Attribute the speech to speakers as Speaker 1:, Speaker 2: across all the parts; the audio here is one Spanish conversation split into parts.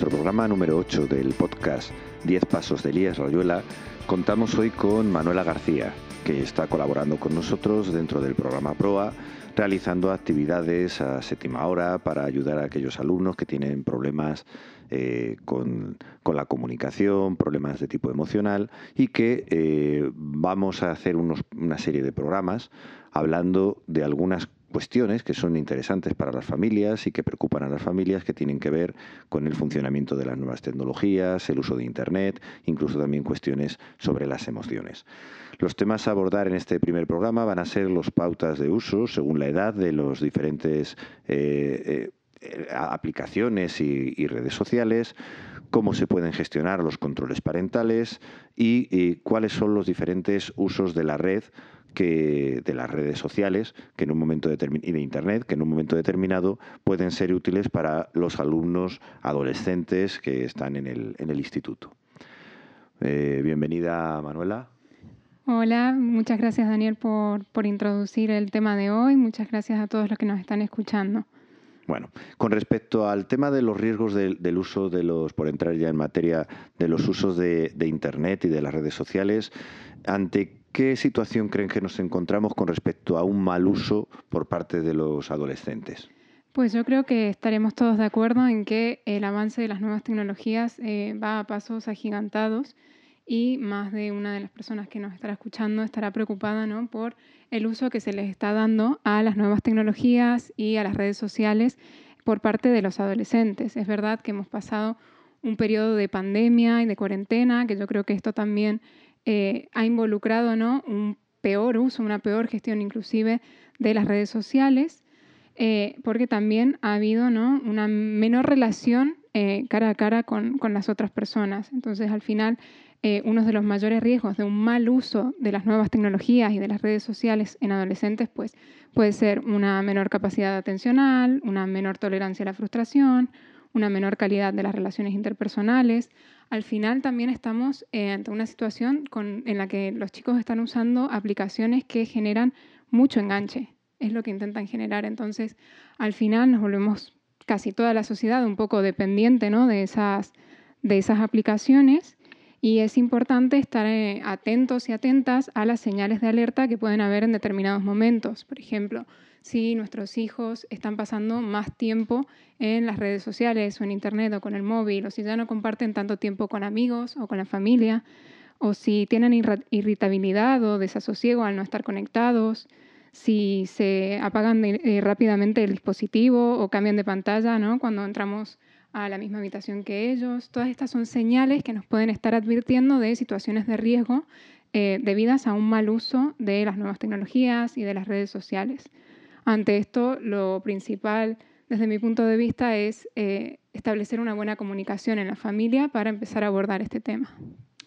Speaker 1: Nuestro programa número 8 del podcast 10 Pasos de Elías Rayuela, contamos hoy con Manuela García, que está colaborando con nosotros dentro del programa PROA, realizando actividades a séptima hora para ayudar a aquellos alumnos que tienen problemas eh, con, la comunicación, problemas de tipo emocional y que eh, vamos a hacer una serie de programas hablando de algunas cuestiones que son interesantes para las familias y que preocupan a las familias que tienen que ver con el funcionamiento de las nuevas tecnologías, el uso de Internet, incluso también cuestiones sobre las emociones. Los temas a abordar en este primer programa van a ser los pautas de uso según la edad de los diferentes eh, eh, aplicaciones y, redes sociales, cómo se pueden gestionar los controles parentales y cuáles son los diferentes usos de la red que de las redes sociales que en un momento y de internet que en un momento determinado pueden ser útiles para los alumnos adolescentes que están en el, en el instituto. Eh, bienvenida Manuela.
Speaker 2: Hola, muchas gracias Daniel por, por introducir el tema de hoy. Muchas gracias a todos los que nos están escuchando.
Speaker 1: Bueno, con respecto al tema de los riesgos del, uso de los, por entrar ya en materia de los usos de, Internet y de las redes sociales, ¿ante ¿Qué situación creen que nos encontramos con respecto a un mal uso por parte de los adolescentes?
Speaker 2: Pues yo creo que estaremos todos de acuerdo en que el avance de las nuevas tecnologías eh, va a pasos agigantados y más de una de las personas que nos estará escuchando estará preocupada ¿no? por el uso que se les está dando a las nuevas tecnologías y a las redes sociales por parte de los adolescentes. Es verdad que hemos pasado un periodo de pandemia y de cuarentena, que yo creo que esto también eh, ha involucrado ¿no? un peor uso, una peor gestión inclusive de las redes sociales, eh, porque también ha habido ¿no? una menor relación eh, cara a cara con, con, las otras personas. Entonces, al final, uno de los mayores riesgos de un mal uso de las nuevas tecnologías y de las redes sociales en adolescentes pues, puede ser una menor capacidad atencional, una menor tolerancia a la frustración, una menor calidad de las relaciones interpersonales. Al final también estamos eh, ante una situación en la que los chicos están usando aplicaciones que generan mucho enganche. Es lo que intentan generar. Entonces, al final nos volvemos casi toda la sociedad un poco dependiente ¿no? de, esas, de esas aplicaciones y es importante estar eh, atentos y atentas a las señales de alerta que pueden haber en determinados momentos. Por ejemplo, si nuestros hijos están pasando más tiempo en las redes sociales o en Internet o con el móvil, o si ya no comparten tanto tiempo con amigos o con la familia, o si tienen irritabilidad o desasosiego al no estar conectados, si se apagan eh, rápidamente el dispositivo o cambian de pantalla ¿no? cuando entramos a la misma habitación que ellos. Todas estas son señales que nos pueden estar advirtiendo de situaciones de riesgo eh, debidas a un mal uso de las nuevas tecnologías y de las redes sociales. Ante esto, lo principal desde mi punto de vista es eh, establecer una buena comunicación en la familia para empezar a abordar este tema.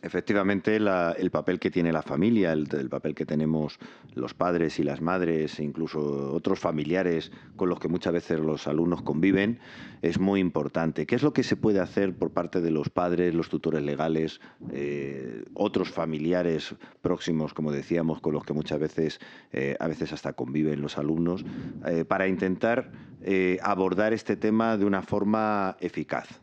Speaker 1: Efectivamente, el papel que tiene la familia, el, papel que tenemos los padres y las madres, incluso otros familiares con los que muchas veces los alumnos conviven, es muy importante. ¿Qué es lo que se puede hacer por parte de los padres, los tutores legales, eh, otros familiares próximos, como decíamos, con los que muchas veces, eh, a veces hasta conviven los alumnos, eh, para intentar abordar este tema de una forma eficaz?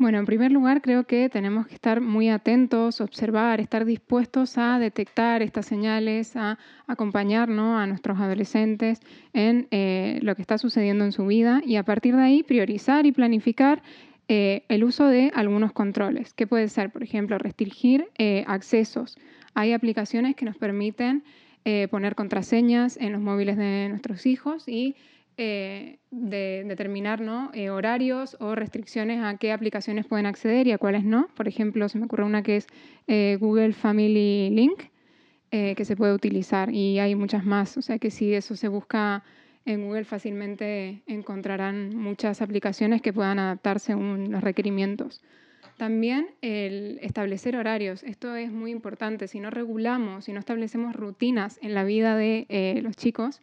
Speaker 2: Bueno, en primer lugar, creo que tenemos que estar muy atentos, observar, estar dispuestos a detectar estas señales, a acompañar a nuestros adolescentes en eh, lo que está sucediendo en su vida y a partir de ahí priorizar y planificar eh, el uso de algunos controles, que puede ser, por ejemplo, restringir eh, accesos. Hay aplicaciones que nos permiten poner contraseñas en los móviles de nuestros hijos y eh, de determinar ¿no? Eh, horarios o restricciones a qué aplicaciones pueden acceder y a cuáles no. Por ejemplo, se me ocurre una que es eh, Google Family Link, que se puede utilizar y hay muchas más. O sea que si eso se busca en Google fácilmente encontrarán muchas aplicaciones que puedan adaptarse según los requerimientos. También el establecer horarios. Esto es muy importante. Si no regulamos, si no establecemos rutinas en la vida de los chicos,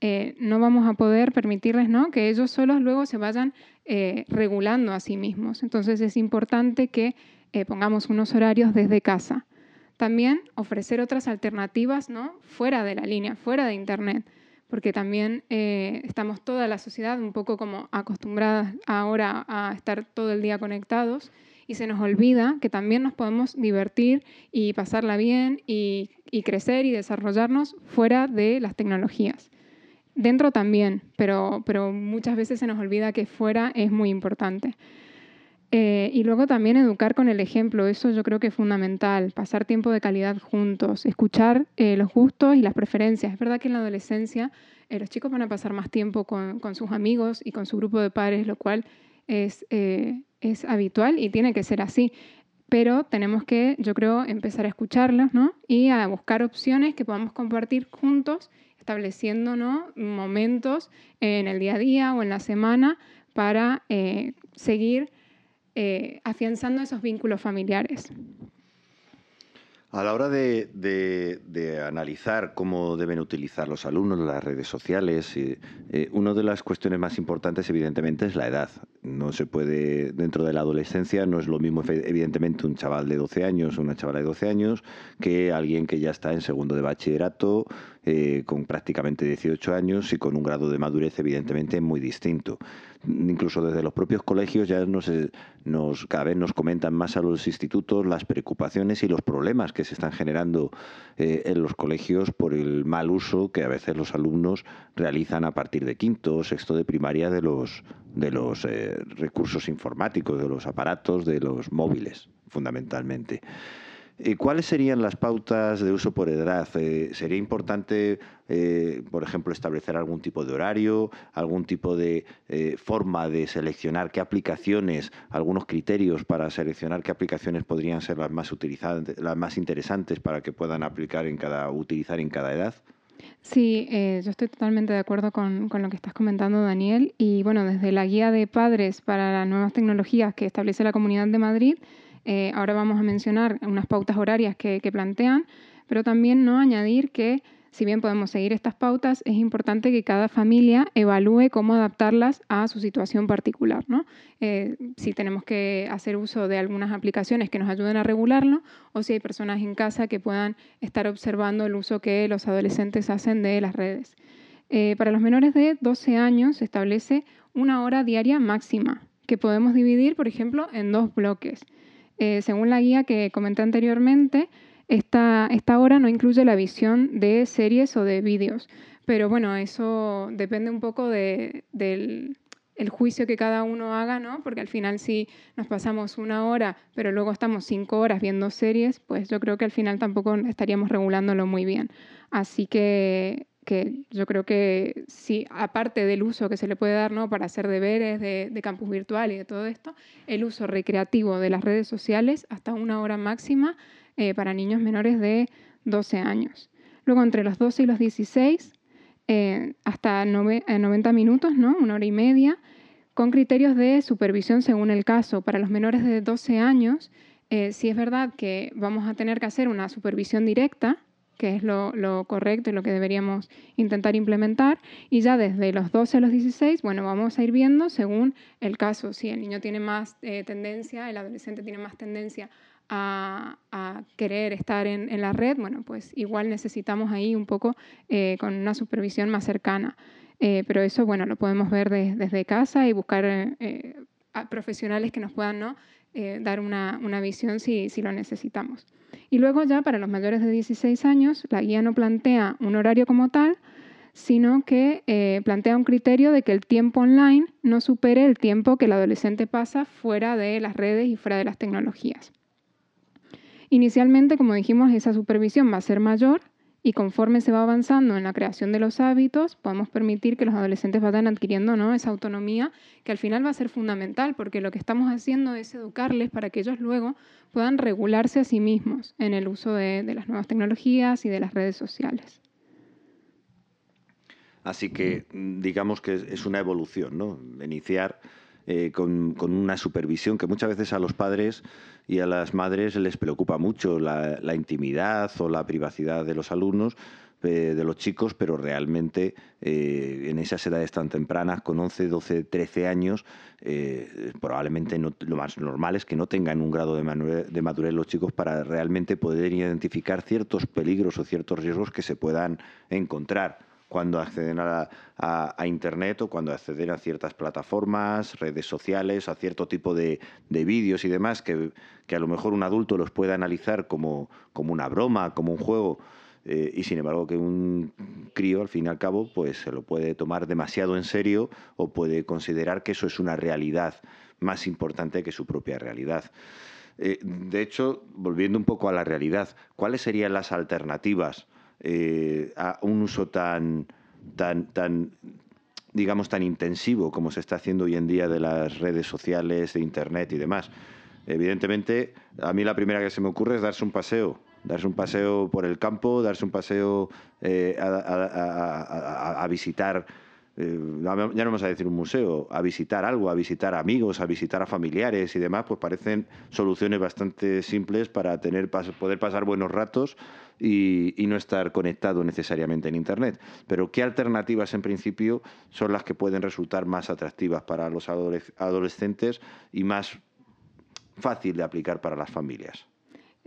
Speaker 2: eh, no vamos a poder permitirles ¿no? que ellos solos luego se vayan eh, regulando a sí mismos. Entonces es importante que eh, pongamos unos horarios desde casa. También ofrecer otras alternativas ¿no? fuera de la línea, fuera de Internet. porque también estamos toda la sociedad un poco como acostumbradas ahora a estar todo el día conectados y se nos olvida que también nos podemos divertir y pasarla bien y, crecer y desarrollarnos fuera de las tecnologías. Dentro también, pero, pero muchas veces se nos olvida que fuera es muy importante. Eh, y luego también educar con el ejemplo, eso yo creo que es fundamental, pasar tiempo de calidad juntos, escuchar eh, los gustos y las preferencias. Es verdad que en la adolescencia eh, los chicos van a pasar más tiempo con, con, sus amigos y con su grupo de padres, lo cual es, es habitual y tiene que ser así. Pero tenemos que, yo creo, empezar a escucharlos ¿no? y a buscar opciones que podamos compartir juntos, estableciendo ¿no? momentos en el día a día o en la semana para seguir eh, afianzando esos vínculos familiares.
Speaker 1: A la hora de, analizar cómo deben utilizar los alumnos las redes sociales, eh, eh, una de las cuestiones más importantes, evidentemente, es la edad. No se puede, dentro de la adolescencia, no es lo mismo, evidentemente, un chaval de 12 años o una chavala de 12 años que alguien que ya está en segundo de bachillerato, con prácticamente 18 años y con un grado de madurez, evidentemente, muy distinto incluso desde los propios colegios ya nos, nos, cada vez nos comentan más a los institutos las preocupaciones y los problemas que se están generando eh, en los colegios por el mal uso que a veces los alumnos realizan a partir de quinto o sexto de primaria de los, de los eh, recursos informáticos, de los aparatos, de los móviles, fundamentalmente. ¿Cuáles serían las pautas de uso por edad? Eh, ¿Sería importante, eh, por ejemplo, establecer algún tipo de horario, algún tipo de eh, forma de seleccionar qué aplicaciones, algunos criterios para seleccionar qué aplicaciones podrían ser las más utilizadas, las más interesantes para que puedan aplicar en cada, utilizar en cada edad?
Speaker 2: Sí, yo estoy totalmente de acuerdo con, con, lo que estás comentando, Daniel. Y bueno, desde la guía de padres para las nuevas tecnologías que establece la Comunidad de Madrid, eh, ahora vamos a mencionar unas pautas horarias que, plantean, pero también no añadir que si bien podemos seguir estas pautas, es importante que cada familia evalúe cómo adaptarlas a su situación particular. ¿no? Eh, si tenemos que hacer uso de algunas aplicaciones que nos ayuden a regularlo o si hay personas en casa que puedan estar observando el uso que los adolescentes hacen de las redes. Eh, para los menores de 12 años se establece una hora diaria máxima que podemos dividir, por ejemplo, en dos bloques. Eh, según la guía que comenté anteriormente, esta, esta hora no incluye la visión de series o de vídeos. Pero bueno, eso depende un poco del el juicio que cada uno haga, ¿no? Porque al final si nos pasamos una hora, pero luego estamos cinco horas viendo series, pues yo creo que al final tampoco estaríamos regulándolo muy bien. Así que que yo creo que sí, aparte del uso que se le puede dar ¿no? para hacer deberes de, campus virtual y de todo esto, el uso recreativo de las redes sociales hasta una hora máxima eh, para niños menores de 12 años. Luego, entre los 12 y los 16, eh, hasta 90 eh, minutos, ¿no? una hora y media, con criterios de supervisión según el caso. Para los menores de 12 años, sí es verdad que vamos a tener que hacer una supervisión directa, que es lo, correcto y lo que deberíamos intentar implementar. Y ya desde los 12 a los 16, bueno, vamos a ir viendo según el caso. Si el niño tiene más eh, tendencia, el adolescente tiene más tendencia a, querer estar en, la red, bueno, pues igual necesitamos ahí un poco eh, con una supervisión más cercana. Eh, pero eso, bueno, lo podemos ver desde casa y buscar profesionales que nos puedan ¿no? Dar una, una visión si, si lo necesitamos. Y luego ya para los mayores de 16 años, la guía no plantea un horario como tal, sino que eh, plantea un criterio de que el tiempo online no supere el tiempo que el adolescente pasa fuera de las redes y fuera de las tecnologías. Inicialmente, como dijimos, esa supervisión va a ser mayor y conforme se va avanzando en la creación de los hábitos, podemos permitir que los adolescentes vayan adquiriendo ¿no? esa autonomía que al final va a ser fundamental, porque lo que estamos haciendo es educarles para que ellos luego puedan regularse a sí mismos en el uso de, las nuevas tecnologías y de las redes sociales.
Speaker 1: Así que digamos que es una evolución, ¿no? Iniciar eh, con, una supervisión que muchas veces a los padres y a las madres les preocupa mucho la, intimidad o la privacidad de los alumnos eh, de los chicos, pero realmente eh, en esas edades tan tempranas, con 11, 12, 13 años, probablemente lo más normal es que no tengan un grado de madurez los chicos para realmente poder identificar ciertos peligros o ciertos riesgos que se puedan encontrar cuando acceden a, Internet o cuando acceden a ciertas plataformas, redes sociales, a cierto tipo de, vídeos y demás, que, a lo mejor un adulto los pueda analizar como, como una broma, como un juego, eh, y sin embargo que un crío, al fin y al cabo, pues se lo puede tomar demasiado en serio o puede considerar que eso es una realidad más importante que su propia realidad. Eh, de hecho, volviendo un poco a la realidad, ¿cuáles serían las alternativas eh, a un uso tan, tan, tan, digamos, tan intensivo como se está haciendo hoy en día de las redes sociales, de Internet y demás? Evidentemente, a mí la primera que se me ocurre es darse un paseo, darse un paseo por el campo, darse un paseo eh, a, visitar eh, ya no vamos a decir un museo, a visitar algo, a visitar amigos, a visitar a familiares y demás, pues parecen soluciones bastante simples para tener, poder pasar buenos ratos y, no estar conectado necesariamente en Internet. Pero ¿qué alternativas en principio son las que pueden resultar más atractivas para los adolescentes y más fácil de aplicar para las familias?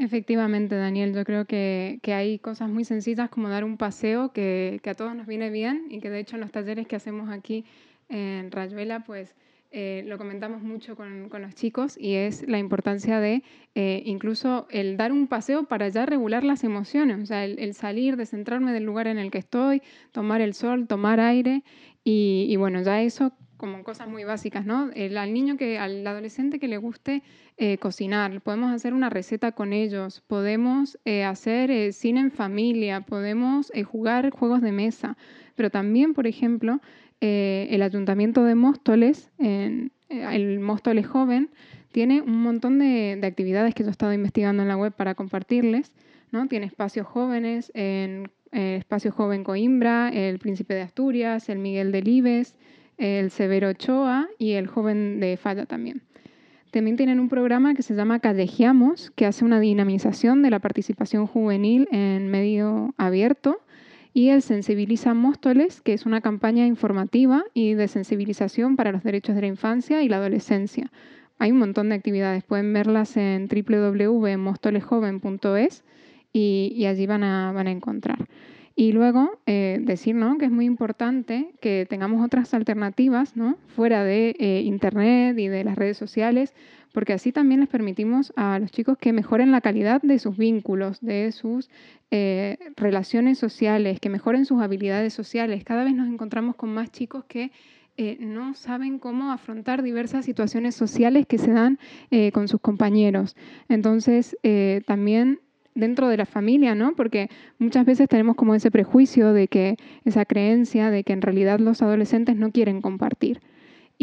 Speaker 2: Efectivamente, Daniel, yo creo que, hay cosas muy sencillas como dar un paseo que, a todos nos viene bien y que de hecho en los talleres que hacemos aquí en Rayuela, pues eh, lo comentamos mucho con, los chicos y es la importancia de eh, incluso el dar un paseo para ya regular las emociones, o sea, el, salir, descentrarme del lugar en el que estoy, tomar el sol, tomar aire y, y bueno, ya eso como cosas muy básicas, ¿no? El, al niño que, al adolescente que le guste eh, cocinar, podemos hacer una receta con ellos, podemos eh, hacer eh, cine en familia, podemos jugar juegos de mesa, pero también, por ejemplo, el Ayuntamiento de Móstoles, el Móstoles Joven, tiene un montón de, de, actividades que yo he estado investigando en la web para compartirles, ¿no? Tiene espacios jóvenes en Espacio Joven Coimbra, el Príncipe de Asturias, el Miguel de Libes, el Severo Ochoa y el joven de Falla también. También tienen un programa que se llama Callejeamos, que hace una dinamización de la participación juvenil en medio abierto, y el Sensibiliza Móstoles, que es una campaña informativa y de sensibilización para los derechos de la infancia y la adolescencia. Hay un montón de actividades, pueden verlas en www.mostolesjoven.es y, y allí van a, van a encontrar. Y luego eh, decir ¿no? que es muy importante que tengamos otras alternativas ¿no? fuera de eh, Internet y de las redes sociales, porque así también les permitimos a los chicos que mejoren la calidad de sus vínculos, de sus eh, relaciones sociales, que mejoren sus habilidades sociales. Cada vez nos encontramos con más chicos que no saben cómo afrontar diversas situaciones sociales que se dan con sus compañeros. Entonces, también dentro de la familia, ¿no? Porque muchas veces tenemos como ese prejuicio de que, esa creencia de que en realidad los adolescentes no quieren compartir.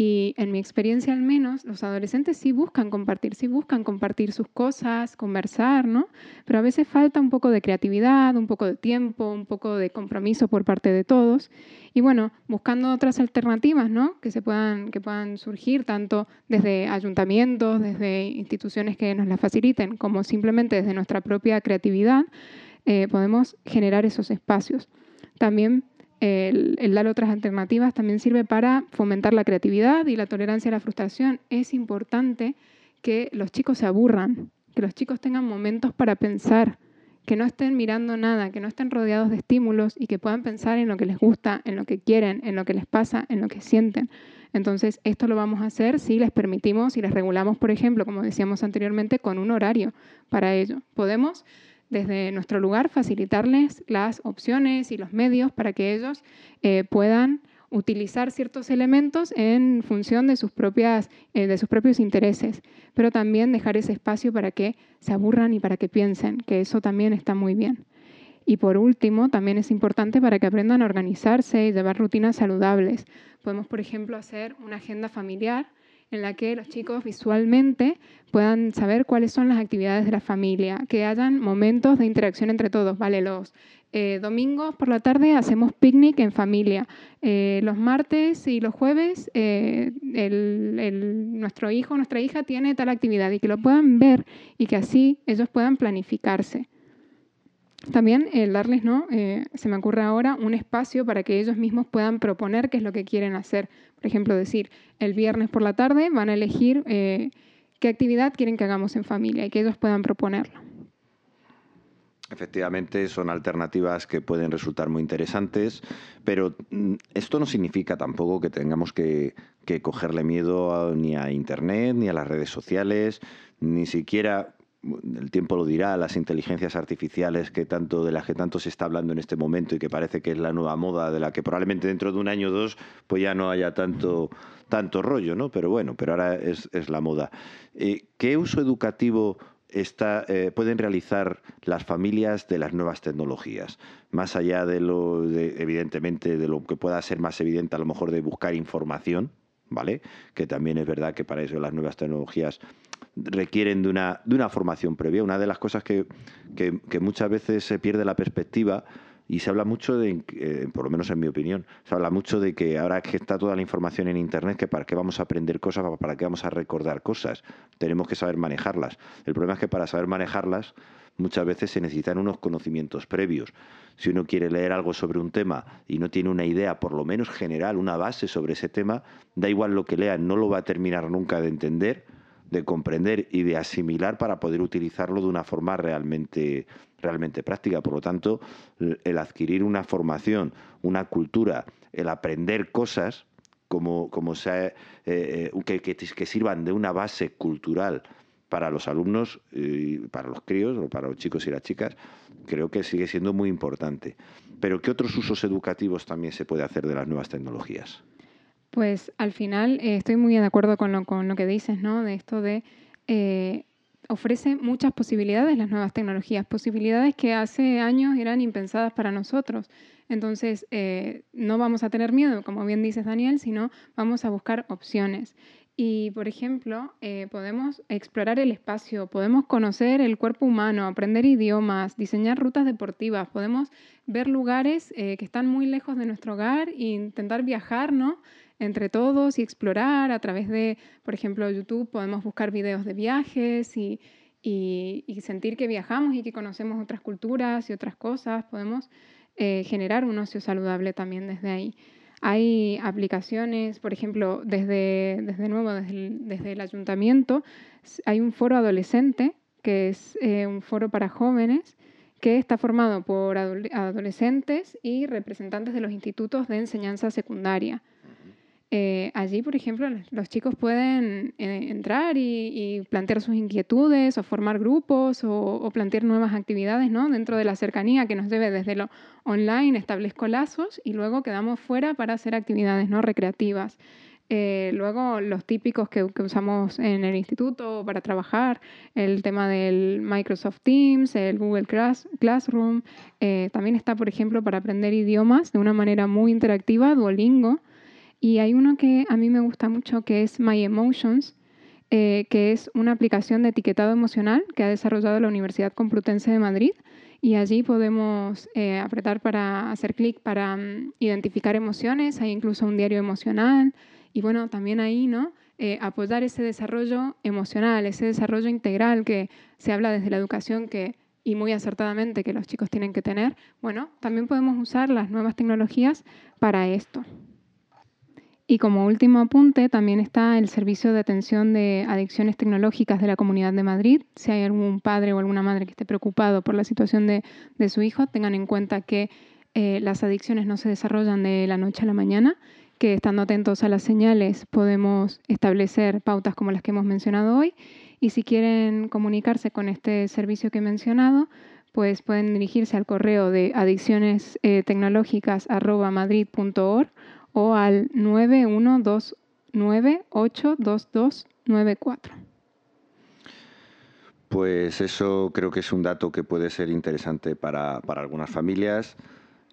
Speaker 2: Y en mi experiencia al menos, los adolescentes sí buscan compartir, sí buscan compartir sus cosas, conversar, ¿no? Pero a veces falta un poco de creatividad, un poco de tiempo, un poco de compromiso por parte de todos. Y bueno, buscando otras alternativas, ¿no? Que, se puedan, que puedan surgir tanto desde ayuntamientos, desde instituciones que nos las faciliten, como simplemente desde nuestra propia creatividad, eh, podemos generar esos espacios. También el, dar otras alternativas también sirve para fomentar la creatividad y la tolerancia a la frustración. Es importante que los chicos se aburran, que los chicos tengan momentos para pensar, que no estén mirando nada, que no estén rodeados de estímulos y que puedan pensar en lo que les gusta, en lo que quieren, en lo que les pasa, en lo que sienten. Entonces, esto lo vamos a hacer si les permitimos y les regulamos, por ejemplo, como decíamos anteriormente, con un horario para ello. Podemos desde nuestro lugar facilitarles las opciones y los medios para que ellos eh, puedan utilizar ciertos elementos en función de sus, propias, eh, de sus propios intereses, pero también dejar ese espacio para que se aburran y para que piensen, que eso también está muy bien. Y por último, también es importante para que aprendan a organizarse y llevar rutinas saludables. Podemos, por ejemplo, hacer una agenda familiar en la que los chicos visualmente puedan saber cuáles son las actividades de la familia, que hayan momentos de interacción entre todos, ¿vale? Los eh, domingos por la tarde hacemos picnic en familia. Eh, los martes y los jueves eh, nuestro hijo nuestra hija tiene tal actividad y que lo puedan ver y que así ellos puedan planificarse. También el darles, ¿no? Eh, se me ocurre ahora, un espacio para que ellos mismos puedan proponer qué es lo que quieren hacer. Por ejemplo, decir, el viernes por la tarde van a elegir eh, qué actividad quieren que hagamos en familia y que ellos puedan proponerlo.
Speaker 1: Efectivamente, son alternativas que pueden resultar muy interesantes, pero mm, esto no significa tampoco que tengamos que, cogerle miedo ni a Internet, ni a las redes sociales, ni siquiera el tiempo lo dirá, las inteligencias artificiales que tanto de las que tanto se está hablando en este momento y que parece que es la nueva moda de la que probablemente dentro de un año o dos pues ya no haya tanto tanto rollo, ¿no? Pero bueno, pero ahora es, la moda. Eh, ¿Qué uso educativo está, eh, pueden realizar las familias de las nuevas tecnologías? Más allá de lo, evidentemente, de lo que pueda ser más evidente a lo mejor de buscar información, ¿vale? Que también es verdad que para eso las nuevas tecnologías requieren de una, de una formación previa. Una de las cosas que, que muchas veces se pierde la perspectiva y se habla mucho de, eh, por lo menos en mi opinión, se habla mucho de que ahora que está toda la información en Internet, que para qué vamos a aprender cosas, para qué vamos a recordar cosas, tenemos que saber manejarlas. El problema es que para saber manejarlas muchas veces se necesitan unos conocimientos previos. Si uno quiere leer algo sobre un tema y no tiene una idea, por lo menos general, una base sobre ese tema, da igual lo que lea, no lo va a terminar nunca de entender de comprender y de asimilar para poder utilizarlo de una forma realmente, realmente práctica. Por lo tanto, el adquirir una formación, una cultura, el aprender cosas como, como sea, eh, eh, que, que, sirvan de una base cultural para los alumnos, y para los críos o para los chicos y las chicas, creo que sigue siendo muy importante. Pero ¿qué otros usos educativos también se puede hacer de las nuevas tecnologías?
Speaker 2: Pues al final eh, estoy muy de acuerdo con lo, que dices, ¿no? De esto de eh, ofrece muchas posibilidades las nuevas tecnologías, posibilidades que hace años eran impensadas para nosotros. Entonces, eh, no vamos a tener miedo, como bien dices Daniel, sino vamos a buscar opciones. Y, por ejemplo, podemos explorar el espacio, podemos conocer el cuerpo humano, aprender idiomas, diseñar rutas deportivas, podemos ver lugares que están muy lejos de nuestro hogar e intentar viajar, ¿no? Entre todos y explorar a través de, por ejemplo, YouTube podemos buscar videos de viajes y, sentir que viajamos y que conocemos otras culturas y otras cosas. Podemos eh, generar un ocio saludable también desde ahí. Hay aplicaciones, por ejemplo, desde, nuevo, desde el, ayuntamiento, hay un foro adolescente, que es eh, un foro para jóvenes, que está formado por adolescentes y representantes de los institutos de enseñanza secundaria. Eh, allí, por ejemplo, los chicos pueden eh, entrar y, plantear sus inquietudes o formar grupos o, plantear nuevas actividades ¿no? dentro de la cercanía que nos debe desde lo online, establezco lazos y luego quedamos fuera para hacer actividades ¿no? recreativas. Eh, luego los típicos que, usamos en el instituto para trabajar, el tema del Microsoft Teams, el Google Classroom, también está, por ejemplo, para aprender idiomas de una manera muy interactiva, Duolingo, y hay uno que a mí me gusta mucho que es My Emotions, eh, que es una aplicación de etiquetado emocional que ha desarrollado la Universidad Complutense de Madrid. Y allí podemos eh, apretar para hacer clic para mm, identificar emociones, hay incluso un diario emocional. Y bueno, también ahí, ¿no? Eh, apoyar ese desarrollo emocional, ese desarrollo integral que se habla desde la educación que y muy acertadamente que los chicos tienen que tener, bueno, también podemos usar las nuevas tecnologías para esto. Y como último apunte, también está el servicio de atención de adicciones tecnológicas de la Comunidad de Madrid. Si hay algún padre o alguna madre que esté preocupado por la situación de, su hijo, tengan en cuenta que eh, las adicciones no se desarrollan de la noche a la mañana, que estando atentos a las señales podemos establecer pautas como las que hemos mencionado hoy. Y si quieren comunicarse con este servicio que he mencionado, pues pueden dirigirse al correo de adiccionestecnológicas.madrid.org o al 912982294.
Speaker 1: Pues eso creo que es un dato que puede ser interesante para, para algunas familias.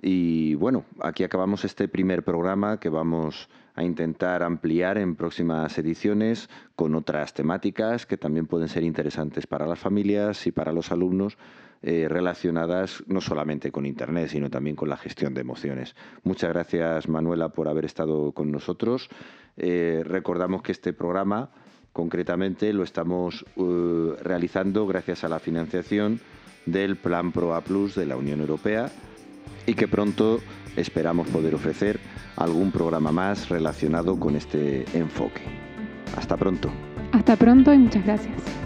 Speaker 1: Y bueno, aquí acabamos este primer programa que vamos a intentar ampliar en próximas ediciones con otras temáticas que también pueden ser interesantes para las familias y para los alumnos eh, relacionadas no solamente con Internet, sino también con la gestión de emociones. Muchas gracias, Manuela, por haber estado con nosotros. Eh, recordamos que este programa, concretamente, lo estamos uh, realizando gracias a la financiación del Plan ProA Plus de la Unión Europea y que pronto esperamos poder ofrecer algún programa más relacionado con este enfoque. Hasta pronto.
Speaker 2: Hasta pronto y muchas gracias.